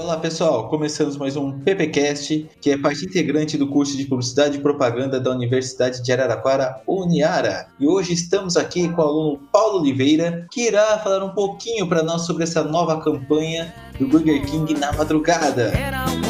Olá pessoal, começamos mais um PPcast, que é parte integrante do curso de Publicidade e Propaganda da Universidade de Araraquara, Uniara. E hoje estamos aqui com o aluno Paulo Oliveira, que irá falar um pouquinho para nós sobre essa nova campanha do Burger King na madrugada. Fala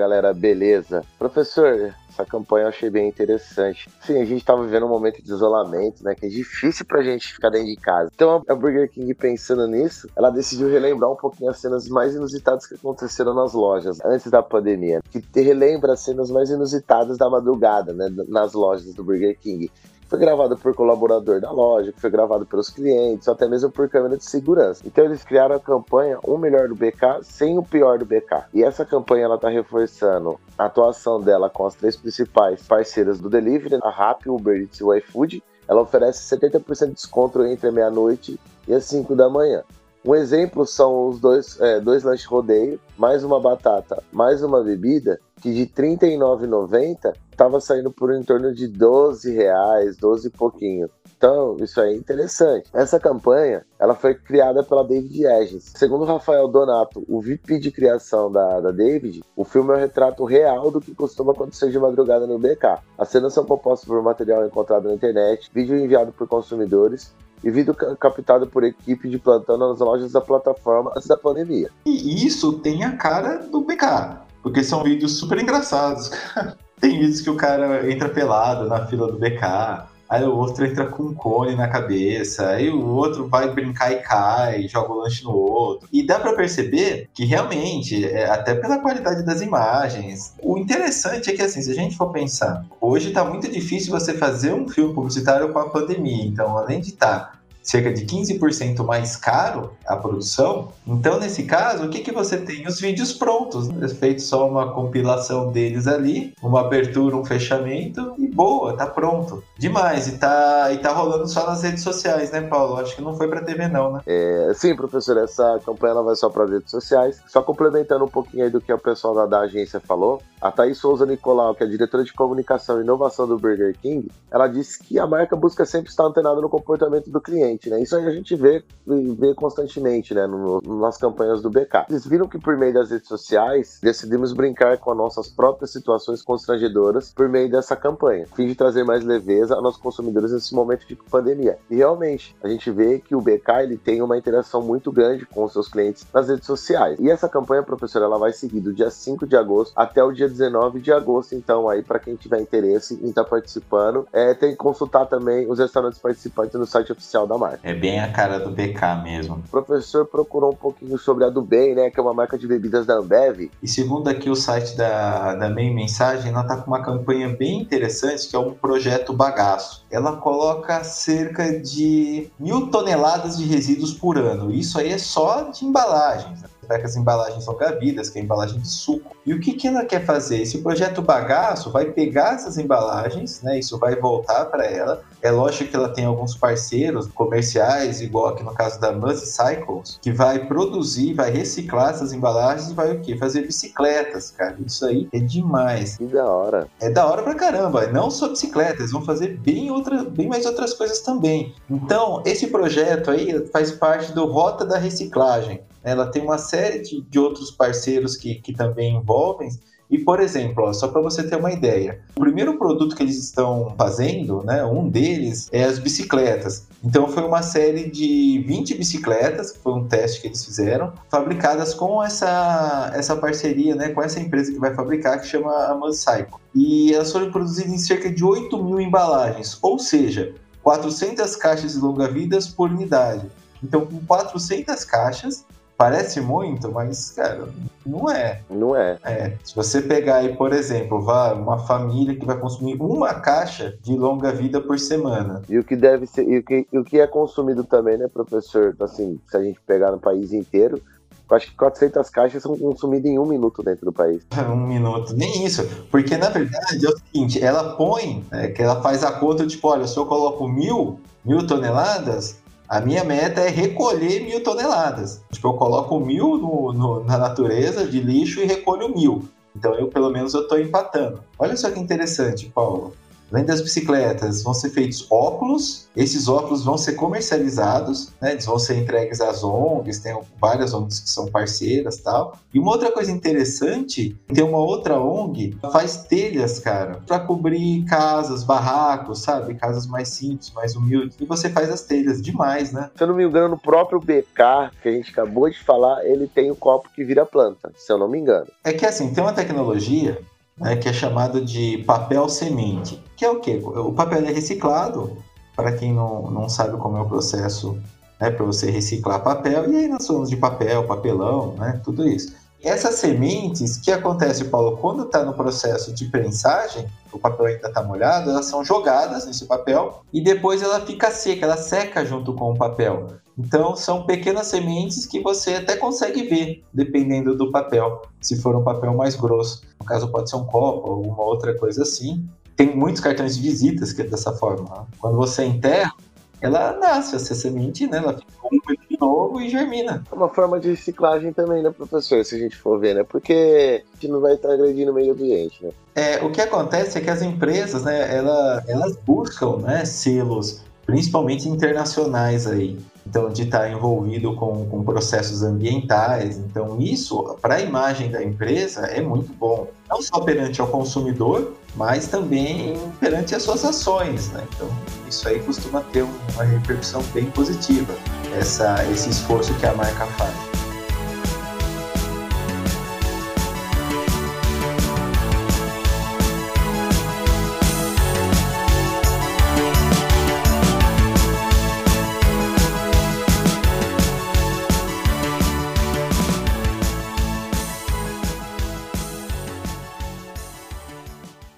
galera, beleza? Professor, essa campanha eu achei bem interessante. Sim, a gente tá vivendo um momento de isolamento, né? Que é difícil pra gente ficar dentro de casa. Então a Burger King, pensando nisso, ela decidiu relembrar um pouquinho as cenas mais inusitadas que aconteceram nas lojas antes da pandemia. Que relembra as cenas mais inusitadas da madrugada, né? Nas lojas do Burger King foi gravado por colaborador da loja, foi gravado pelos clientes, até mesmo por câmera de segurança. Então eles criaram a campanha Um Melhor do BK sem o pior do BK. E essa campanha ela tá reforçando a atuação dela com as três principais parceiras do delivery, a Rappi, Uber Eats e o iFood. Ela oferece 70% de desconto entre meia-noite e as 5 da manhã. Um exemplo são os dois, é, dois lanches rodeio, mais uma batata, mais uma bebida, que de R$ 39,90 estava saindo por em torno de 12 reais, 12 e pouquinho. Então, isso aí é interessante. Essa campanha, ela foi criada pela David Eggs. Segundo Rafael Donato, o VP de criação da, da David, o filme é um retrato real do que costuma acontecer de madrugada no BK. As cenas são compostas por material encontrado na internet, vídeo enviado por consumidores e vídeo captado por equipe de plantão nas lojas da plataforma antes da pandemia. E isso tem a cara do BK, porque são vídeos super engraçados. tem vídeos que o cara entra pelado na fila do BK, aí o outro entra com um cone na cabeça, aí o outro vai brincar e cai, joga o lanche no outro. E dá para perceber que realmente, é, até pela qualidade das imagens, o interessante é que assim, se a gente for pensar, hoje tá muito difícil você fazer um filme publicitário com a pandemia, então além de estar tá cerca de 15% mais caro a produção. Então, nesse caso, o que, que você tem? Os vídeos prontos, né? feito só uma compilação deles ali, uma abertura, um fechamento e boa, tá pronto. Demais, e tá, e tá rolando só nas redes sociais, né, Paulo? Acho que não foi pra TV não, né? É, sim, professor, essa campanha vai só para redes sociais. Só complementando um pouquinho aí do que o pessoal da, da agência falou, a Thaís Souza Nicolau, que é diretora de comunicação e inovação do Burger King, ela disse que a marca busca sempre estar antenada no comportamento do cliente né? Isso a gente vê, vê constantemente, né? No, no, nas campanhas do BK. Eles viram que por meio das redes sociais decidimos brincar com as nossas próprias situações constrangedoras por meio dessa campanha, a fim de trazer mais leveza a nossos consumidores nesse momento de pandemia. E realmente, a gente vê que o BK ele tem uma interação muito grande com os seus clientes nas redes sociais. E essa campanha, professor, ela vai seguir do dia 5 de agosto até o dia 19 de agosto. Então, aí, para quem tiver interesse em estar tá participando, é, tem que consultar também os restaurantes participantes no site oficial da marca. É bem a cara do BK mesmo. O professor procurou um pouquinho sobre a do Bem, né? Que é uma marca de bebidas da Ambev. E segundo aqui o site da, da Bem Mensagem, ela tá com uma campanha bem interessante, que é um projeto bagaço. Ela coloca cerca de mil toneladas de resíduos por ano. Isso aí é só de embalagens. Né? que as embalagens são gravidas, que é a embalagem de suco. E o que, que ela quer fazer? Esse projeto bagaço vai pegar essas embalagens, né? Isso vai voltar para ela. É lógico que ela tem alguns parceiros comerciais, igual aqui no caso da Muzzy Cycles, que vai produzir, vai reciclar essas embalagens e vai o quê? Fazer bicicletas, cara. Isso aí é demais. Que da hora. É da hora pra caramba. Não só bicicletas, vão fazer bem, outra, bem mais outras coisas também. Então, esse projeto aí faz parte do Rota da Reciclagem. Ela tem uma série de, de outros parceiros que, que também envolvem. E, por exemplo, ó, só para você ter uma ideia, o primeiro produto que eles estão fazendo, né, um deles, é as bicicletas. Então, foi uma série de 20 bicicletas, foi um teste que eles fizeram, fabricadas com essa, essa parceria, né, com essa empresa que vai fabricar, que chama a Mancycle. E elas foram produzidas em cerca de 8 mil embalagens, ou seja, 400 caixas de longa-vidas por unidade. Então, com 400 caixas, Parece muito, mas, cara, não é. Não é. É. Se você pegar aí, por exemplo, vá uma família que vai consumir uma caixa de longa vida por semana. E o que deve ser, e o que, e o que é consumido também, né, professor? Assim, se a gente pegar no país inteiro, acho que 400 caixas são consumidas em um minuto dentro do país. Um minuto, nem isso. Porque, na verdade, é o seguinte, ela põe, é, que ela faz a conta, tipo, olha, se eu coloco mil, mil toneladas, a minha meta é recolher mil toneladas. Tipo, eu coloco mil no, no, na natureza de lixo e recolho mil. Então, eu, pelo menos, eu estou empatando. Olha só que interessante, Paulo. Além das bicicletas, vão ser feitos óculos. Esses óculos vão ser comercializados, né? Eles vão ser entregues às ONGs, tem várias ONGs que são parceiras tal. E uma outra coisa interessante, tem uma outra ONG que faz telhas, cara, para cobrir casas, barracos, sabe? Casas mais simples, mais humildes. E você faz as telhas demais, né? Se eu não me engano, no próprio BK, que a gente acabou de falar, ele tem o copo que vira planta, se eu não me engano. É que assim, tem uma tecnologia né, que é chamado de papel semente, que é o quê? O papel é reciclado, para quem não, não sabe como é o processo né, para você reciclar papel, e aí nós falamos de papel, papelão, né, tudo isso. Essas sementes, que acontece, Paulo, quando está no processo de prensagem, o papel ainda está molhado, elas são jogadas nesse papel e depois ela fica seca, ela seca junto com o papel. Então, são pequenas sementes que você até consegue ver, dependendo do papel, se for um papel mais grosso. No caso, pode ser um copo ou alguma outra coisa assim. Tem muitos cartões de visitas que é dessa forma. Né? Quando você enterra, ela nasce, essa semente, né? Ela fica um de novo e germina. É uma forma de reciclagem também, né, professor? Se a gente for ver, né? Porque a gente não vai estar agredindo o meio ambiente, né? É, o que acontece é que as empresas, né, ela, elas buscam né, selos, principalmente internacionais aí então de estar envolvido com, com processos ambientais. Então isso, para a imagem da empresa, é muito bom. Não só perante ao consumidor, mas também perante as suas ações. Né? Então isso aí costuma ter uma repercussão bem positiva, essa, esse esforço que a marca faz.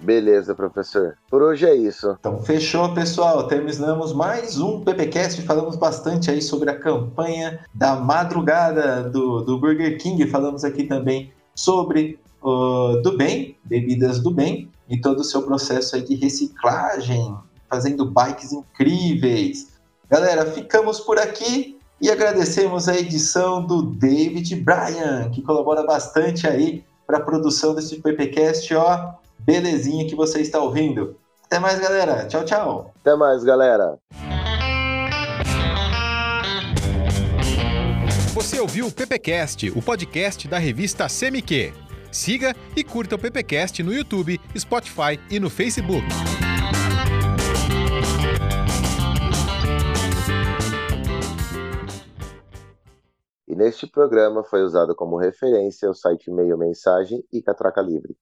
Beleza, professor. Por hoje é isso. Então, fechou, pessoal. Terminamos mais um PPcast. Falamos bastante aí sobre a campanha da madrugada do, do Burger King. Falamos aqui também sobre uh, do bem, bebidas do bem e todo o seu processo aí de reciclagem, fazendo bikes incríveis. Galera, ficamos por aqui e agradecemos a edição do David Bryan, que colabora bastante aí para a produção desse PPcast, ó belezinha que você está ouvindo. Até mais, galera. Tchau, tchau. Até mais, galera. Você ouviu o PPcast, o podcast da revista CMQ. Siga e curta o PPcast no YouTube, Spotify e no Facebook. E neste programa foi usado como referência o site Meio Mensagem e Catraca Livre.